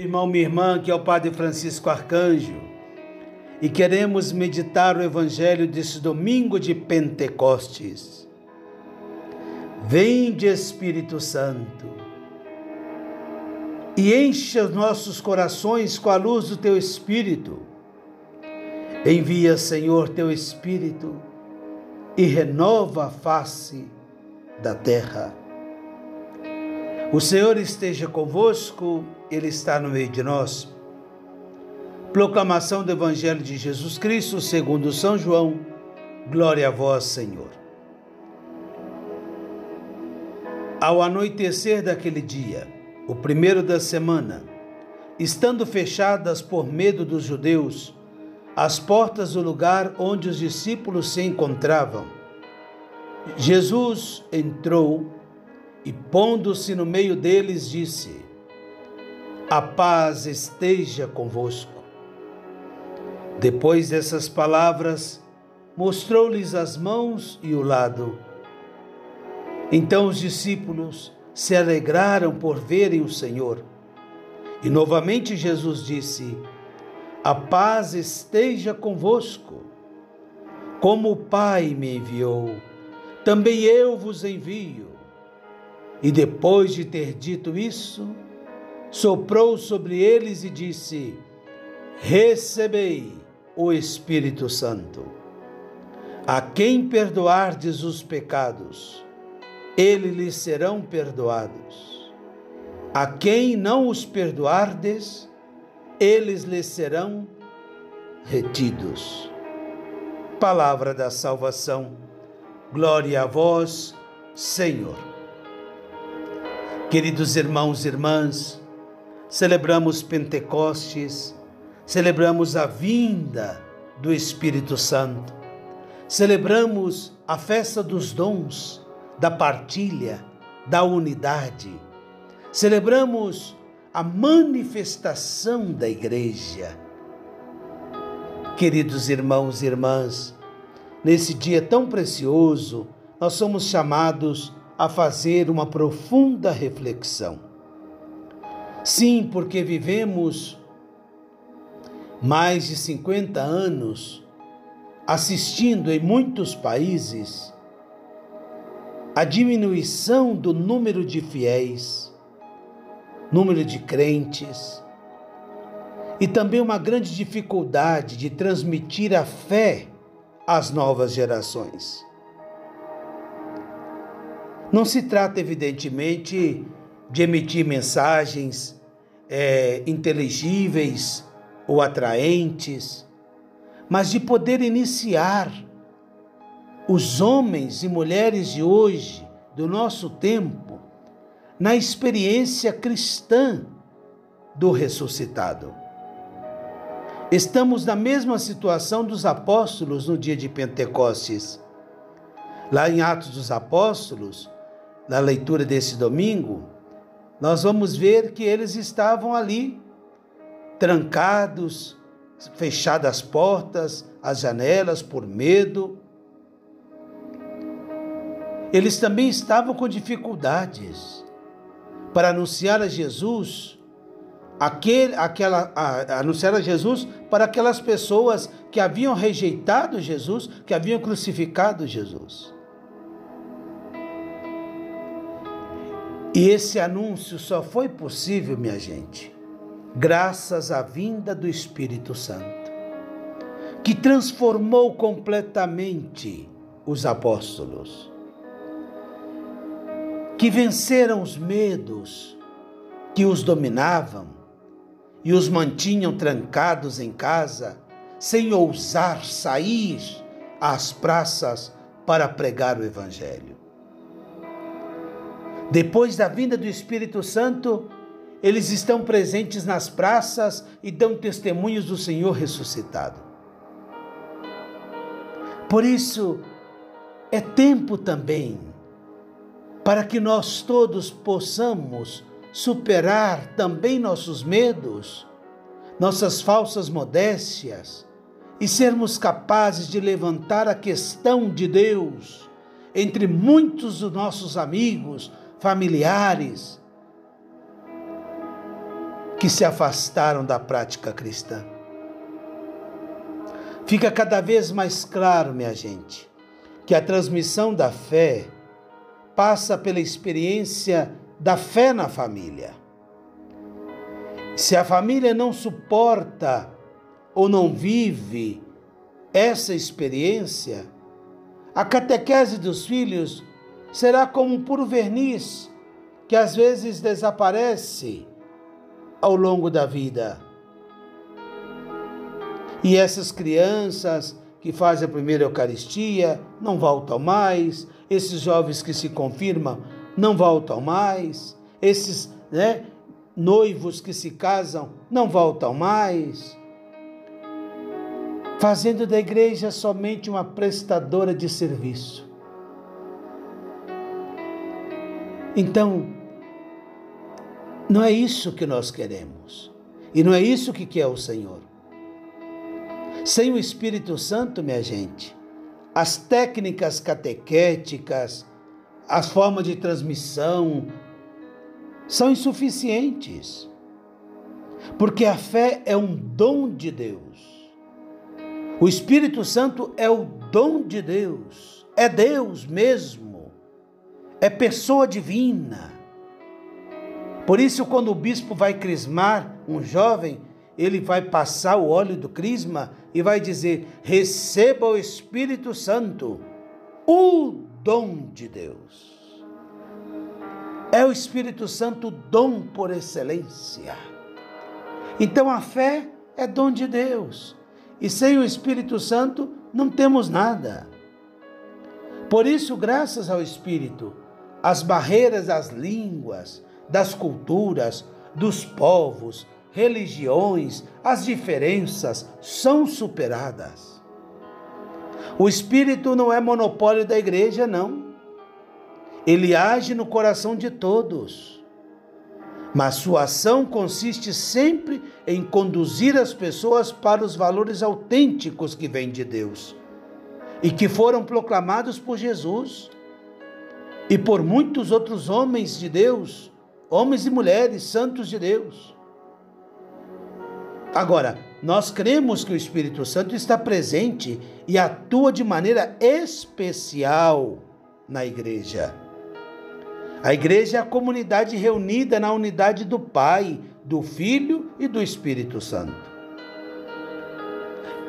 Irmão, minha irmã, que é o Padre Francisco Arcanjo, e queremos meditar o Evangelho desse domingo de Pentecostes. Vem de Espírito Santo e enche os nossos corações com a luz do teu Espírito. Envia, Senhor, teu Espírito e renova a face da terra. O Senhor esteja convosco, Ele está no meio de nós. Proclamação do Evangelho de Jesus Cristo, segundo São João. Glória a vós, Senhor. Ao anoitecer daquele dia, o primeiro da semana, estando fechadas por medo dos judeus as portas do lugar onde os discípulos se encontravam, Jesus entrou e, pondo-se no meio deles, disse: A paz esteja convosco. Depois dessas palavras, mostrou-lhes as mãos e o lado. Então os discípulos se alegraram por verem o Senhor. E novamente Jesus disse: A paz esteja convosco. Como o Pai me enviou, também eu vos envio. E depois de ter dito isso, soprou sobre eles e disse: Recebei o Espírito Santo. A quem perdoardes os pecados, eles lhes serão perdoados. A quem não os perdoardes, eles lhes serão retidos. Palavra da salvação. Glória a vós, Senhor. Queridos irmãos e irmãs, celebramos Pentecostes, celebramos a vinda do Espírito Santo, celebramos a festa dos dons, da partilha, da unidade, celebramos a manifestação da Igreja. Queridos irmãos e irmãs, nesse dia tão precioso, nós somos chamados a fazer uma profunda reflexão. Sim, porque vivemos mais de 50 anos assistindo em muitos países a diminuição do número de fiéis, número de crentes, e também uma grande dificuldade de transmitir a fé às novas gerações. Não se trata, evidentemente, de emitir mensagens é, inteligíveis ou atraentes, mas de poder iniciar os homens e mulheres de hoje, do nosso tempo, na experiência cristã do ressuscitado. Estamos na mesma situação dos apóstolos no dia de Pentecostes. Lá em Atos dos Apóstolos, na leitura desse domingo, nós vamos ver que eles estavam ali, trancados, fechadas as portas, as janelas por medo. Eles também estavam com dificuldades para anunciar a Jesus, aquele, aquela, a, anunciar a Jesus para aquelas pessoas que haviam rejeitado Jesus, que haviam crucificado Jesus. E esse anúncio só foi possível, minha gente, graças à vinda do Espírito Santo, que transformou completamente os apóstolos, que venceram os medos que os dominavam e os mantinham trancados em casa, sem ousar sair às praças para pregar o Evangelho. Depois da vinda do Espírito Santo, eles estão presentes nas praças e dão testemunhos do Senhor ressuscitado. Por isso, é tempo também para que nós todos possamos superar também nossos medos, nossas falsas modécias e sermos capazes de levantar a questão de Deus entre muitos dos nossos amigos, familiares, que se afastaram da prática cristã. Fica cada vez mais claro, minha gente, que a transmissão da fé passa pela experiência da fé na família. Se a família não suporta ou não vive essa experiência, a catequese dos filhos será como um puro verniz que às vezes desaparece ao longo da vida. E essas crianças que fazem a primeira Eucaristia não voltam mais, esses jovens que se confirmam não voltam mais, esses né, noivos que se casam não voltam mais fazendo da igreja somente uma prestadora de serviço. Então, não é isso que nós queremos. E não é isso que quer o Senhor. Sem o Espírito Santo, minha gente, as técnicas catequéticas, as formas de transmissão são insuficientes. Porque a fé é um dom de Deus. O Espírito Santo é o dom de Deus, é Deus mesmo, é pessoa divina. Por isso, quando o bispo vai crismar um jovem, ele vai passar o óleo do crisma e vai dizer: receba o Espírito Santo, o dom de Deus. É o Espírito Santo dom por excelência. Então a fé é dom de Deus. E sem o Espírito Santo não temos nada. Por isso, graças ao Espírito, as barreiras das línguas, das culturas, dos povos, religiões, as diferenças são superadas. O Espírito não é monopólio da igreja, não. Ele age no coração de todos mas sua ação consiste sempre em conduzir as pessoas para os valores autênticos que vêm de Deus e que foram proclamados por Jesus e por muitos outros homens de Deus, homens e mulheres santos de Deus. Agora, nós cremos que o Espírito Santo está presente e atua de maneira especial na igreja. A igreja é a comunidade reunida na unidade do Pai, do Filho e do Espírito Santo.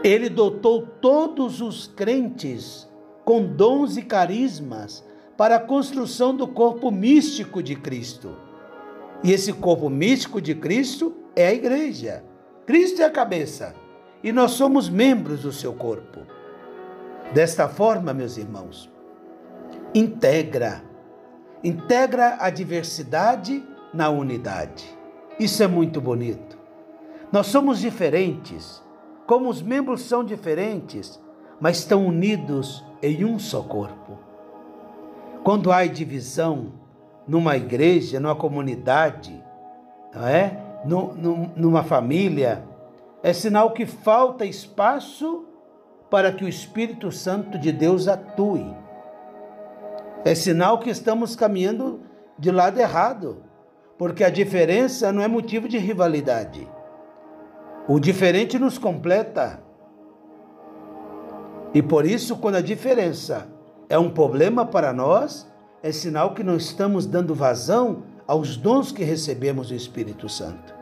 Ele dotou todos os crentes com dons e carismas para a construção do corpo místico de Cristo. E esse corpo místico de Cristo é a igreja. Cristo é a cabeça e nós somos membros do seu corpo. Desta forma, meus irmãos, integra integra a diversidade na unidade. Isso é muito bonito. Nós somos diferentes, como os membros são diferentes, mas estão unidos em um só corpo. Quando há divisão numa igreja, numa comunidade, não é? numa família, é sinal que falta espaço para que o Espírito Santo de Deus atue. É sinal que estamos caminhando de lado errado, porque a diferença não é motivo de rivalidade. O diferente nos completa. E por isso, quando a diferença é um problema para nós, é sinal que não estamos dando vazão aos dons que recebemos do Espírito Santo.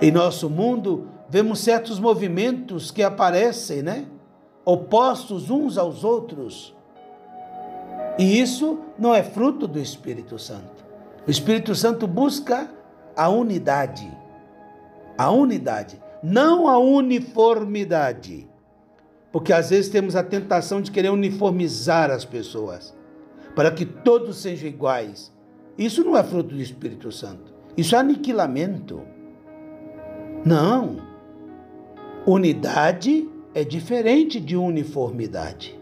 Em nosso mundo, vemos certos movimentos que aparecem, né? Opostos uns aos outros e isso não é fruto do Espírito Santo. O Espírito Santo busca a unidade. A unidade, não a uniformidade. Porque às vezes temos a tentação de querer uniformizar as pessoas, para que todos sejam iguais. Isso não é fruto do Espírito Santo. Isso é aniquilamento. Não. Unidade é diferente de uniformidade.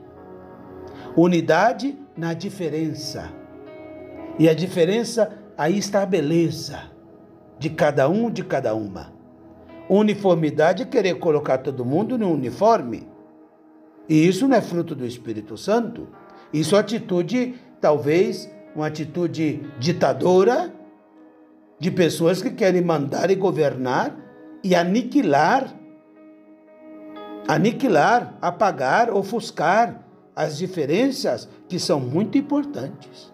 Unidade na diferença. E a diferença, aí está a beleza de cada um, de cada uma. Uniformidade é querer colocar todo mundo no uniforme. E isso não é fruto do Espírito Santo. Isso é atitude, talvez, uma atitude ditadora, de pessoas que querem mandar e governar e aniquilar, aniquilar, apagar, ofuscar as diferenças que são muito importantes.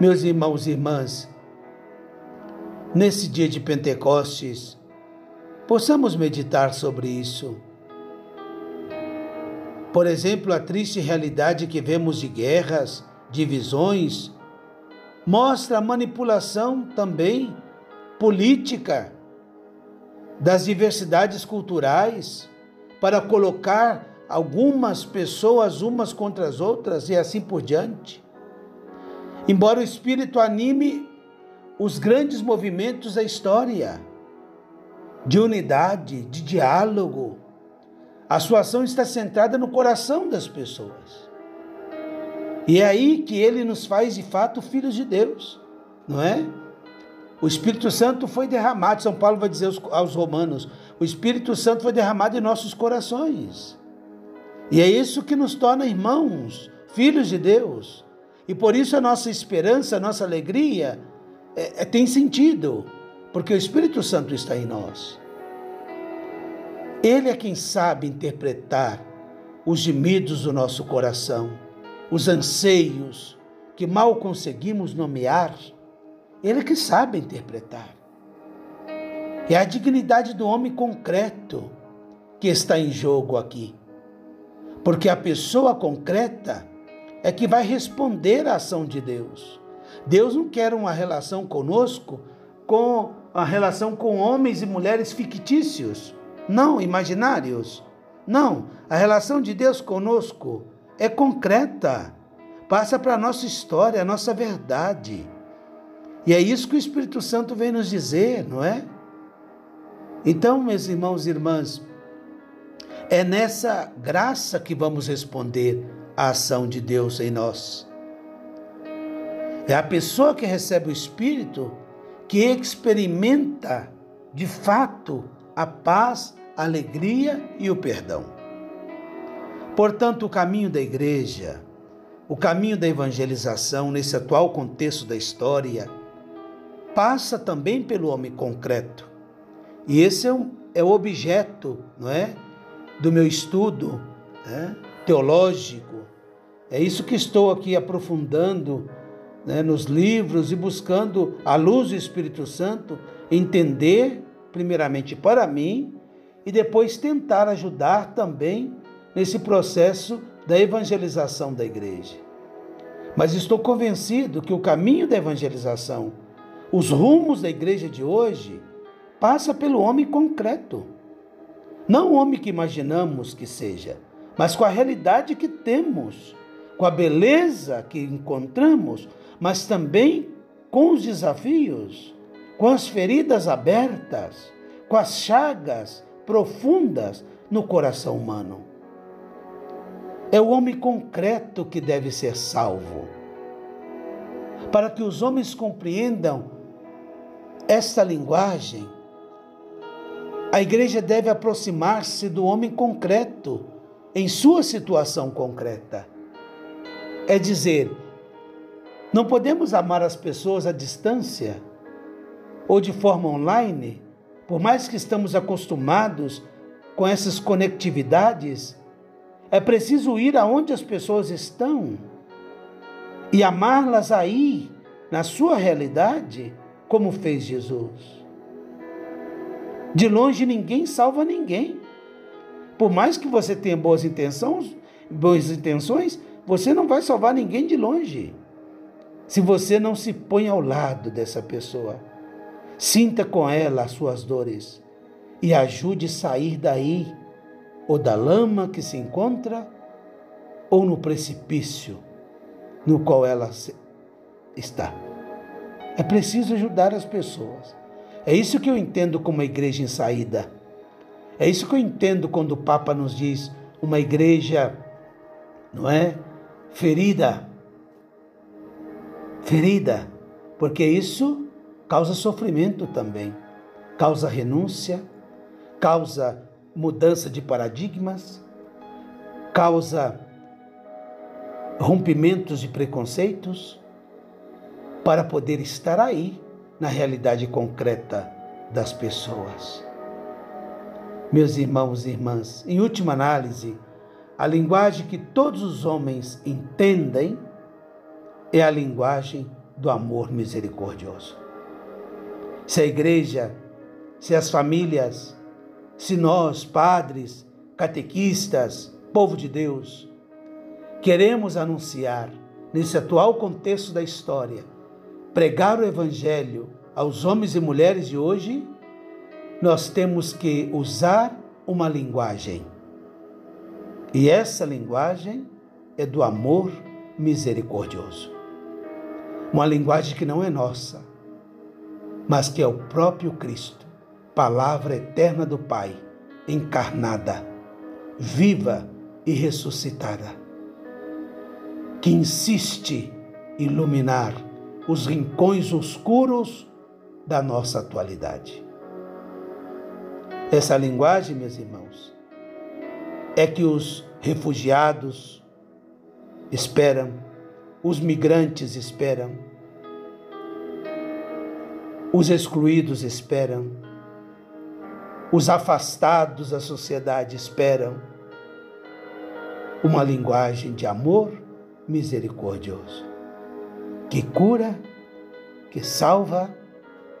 Meus irmãos e irmãs, nesse dia de Pentecostes, possamos meditar sobre isso. Por exemplo, a triste realidade que vemos de guerras, divisões, mostra a manipulação também política das diversidades culturais para colocar algumas pessoas umas contra as outras e assim por diante. Embora o Espírito anime os grandes movimentos da história de unidade, de diálogo, a sua ação está centrada no coração das pessoas. E é aí que ele nos faz de fato filhos de Deus, não é? O Espírito Santo foi derramado, São Paulo vai dizer aos Romanos: o Espírito Santo foi derramado em nossos corações. E é isso que nos torna irmãos, filhos de Deus. E por isso a nossa esperança, a nossa alegria é, é, tem sentido, porque o Espírito Santo está em nós. Ele é quem sabe interpretar os gemidos do nosso coração, os anseios que mal conseguimos nomear ele que sabe interpretar. É a dignidade do homem concreto que está em jogo aqui. Porque a pessoa concreta é que vai responder à ação de Deus. Deus não quer uma relação conosco com a relação com homens e mulheres fictícios, não imaginários. Não, a relação de Deus conosco é concreta, passa para a nossa história, a nossa verdade. E é isso que o Espírito Santo vem nos dizer, não é? Então, meus irmãos e irmãs, é nessa graça que vamos responder à ação de Deus em nós. É a pessoa que recebe o Espírito que experimenta de fato a paz, a alegria e o perdão. Portanto, o caminho da igreja, o caminho da evangelização nesse atual contexto da história, passa também pelo homem concreto. E esse é, um, é o objeto, não é, do meu estudo né, teológico. É isso que estou aqui aprofundando né, nos livros e buscando, à luz do Espírito Santo, entender, primeiramente para mim, e depois tentar ajudar também nesse processo da evangelização da igreja. Mas estou convencido que o caminho da evangelização os rumos da igreja de hoje passa pelo homem concreto. Não o homem que imaginamos que seja, mas com a realidade que temos, com a beleza que encontramos, mas também com os desafios, com as feridas abertas, com as chagas profundas no coração humano. É o homem concreto que deve ser salvo. Para que os homens compreendam esta linguagem, a igreja deve aproximar-se do homem concreto, em sua situação concreta. É dizer, não podemos amar as pessoas à distância ou de forma online, por mais que estamos acostumados com essas conectividades, é preciso ir aonde as pessoas estão e amá-las aí, na sua realidade como fez Jesus. De longe ninguém salva ninguém. Por mais que você tenha boas intenções, boas intenções, você não vai salvar ninguém de longe. Se você não se põe ao lado dessa pessoa, sinta com ela as suas dores e ajude a sair daí, ou da lama que se encontra, ou no precipício no qual ela está. É preciso ajudar as pessoas. É isso que eu entendo como uma igreja em saída. É isso que eu entendo quando o Papa nos diz uma igreja, não é? Ferida. Ferida. Porque isso causa sofrimento também. Causa renúncia, causa mudança de paradigmas, causa rompimentos de preconceitos para poder estar aí na realidade concreta das pessoas. Meus irmãos e irmãs, em última análise, a linguagem que todos os homens entendem é a linguagem do amor misericordioso. Se a igreja, se as famílias, se nós, padres, catequistas, povo de Deus, queremos anunciar, nesse atual contexto da história, pregar o Evangelho aos homens e mulheres de hoje, nós temos que usar uma linguagem. E essa linguagem é do amor misericordioso. Uma linguagem que não é nossa, mas que é o próprio Cristo, palavra eterna do Pai, encarnada, viva e ressuscitada, que insiste iluminar os rincões escuros da nossa atualidade. Essa linguagem, meus irmãos, é que os refugiados esperam, os migrantes esperam, os excluídos esperam, os afastados da sociedade esperam uma linguagem de amor misericordioso, que cura, que salva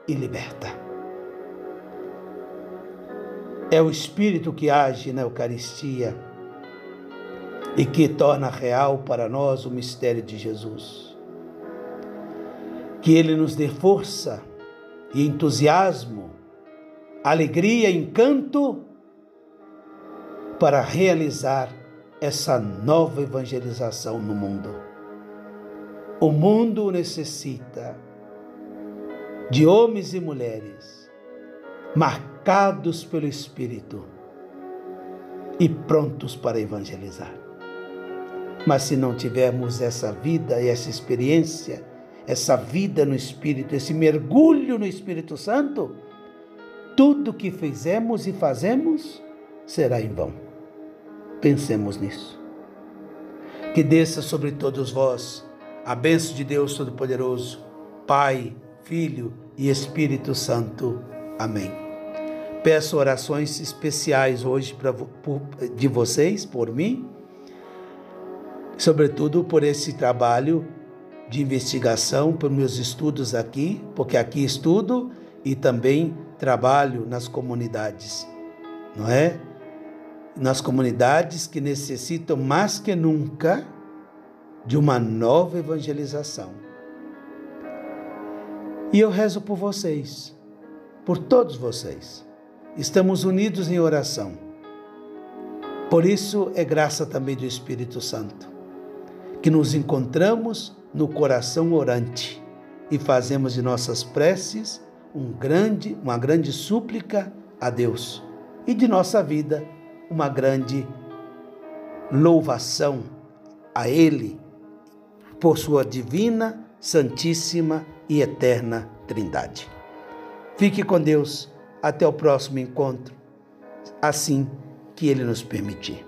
e liberta. É o Espírito que age na Eucaristia e que torna real para nós o mistério de Jesus. Que Ele nos dê força e entusiasmo, alegria encanto para realizar essa nova evangelização no mundo. O mundo necessita de homens e mulheres marcados pelo Espírito e prontos para evangelizar. Mas se não tivermos essa vida e essa experiência, essa vida no Espírito, esse mergulho no Espírito Santo, tudo que fizemos e fazemos será em vão. Pensemos nisso. Que desça sobre todos vós a bênção de Deus Todo-Poderoso, Pai, Filho e Espírito Santo. Amém. Peço orações especiais hoje pra, por, de vocês, por mim, sobretudo por esse trabalho de investigação, por meus estudos aqui, porque aqui estudo e também trabalho nas comunidades, não é? Nas comunidades que necessitam mais que nunca de uma nova evangelização e eu rezo por vocês, por todos vocês. Estamos unidos em oração. Por isso é graça também do Espírito Santo, que nos encontramos no coração orante e fazemos de nossas preces um grande, uma grande súplica a Deus e de nossa vida uma grande louvação a Ele por sua divina, santíssima e eterna Trindade. Fique com Deus até o próximo encontro, assim que Ele nos permitir.